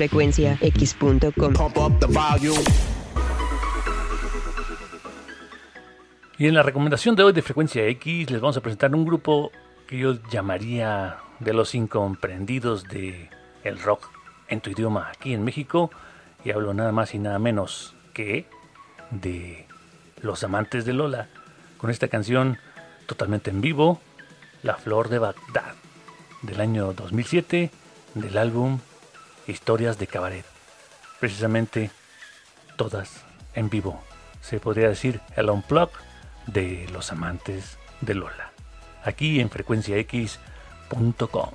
frecuenciax.com. Y en la recomendación de hoy de Frecuencia X les vamos a presentar un grupo que yo llamaría de los incomprendidos de el rock en tu idioma aquí en México y hablo nada más y nada menos que de Los Amantes de Lola con esta canción totalmente en vivo, La Flor de Bagdad del año 2007 del álbum Historias de Cabaret. Precisamente todas en vivo. Se podría decir el unplug de los amantes de Lola. Aquí en frecuenciax.com.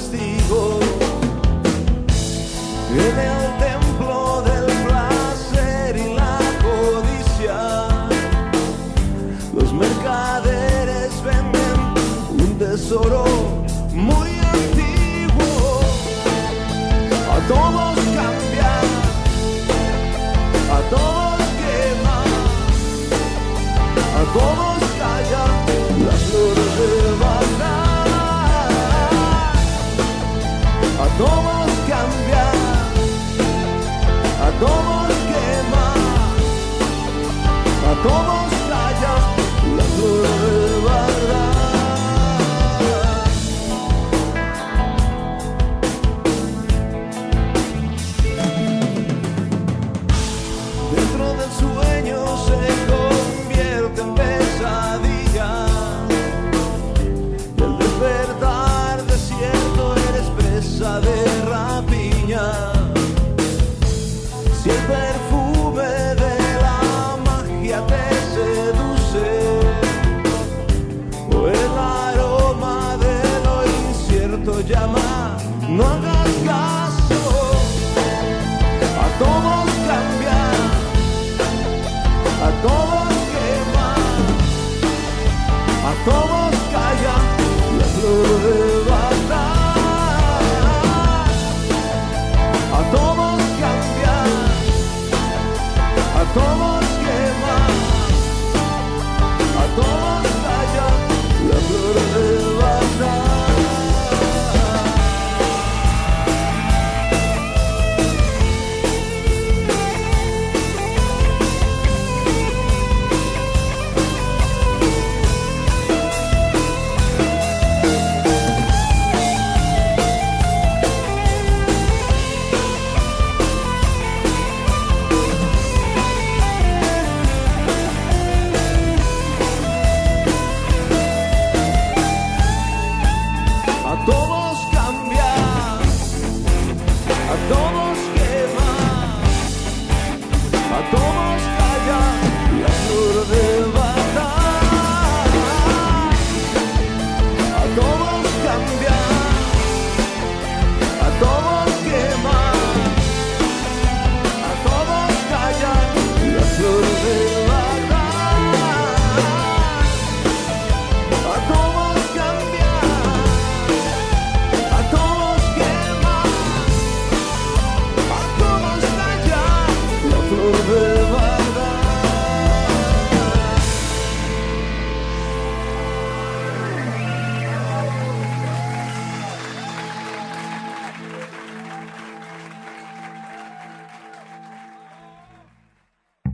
castigo. todo Todos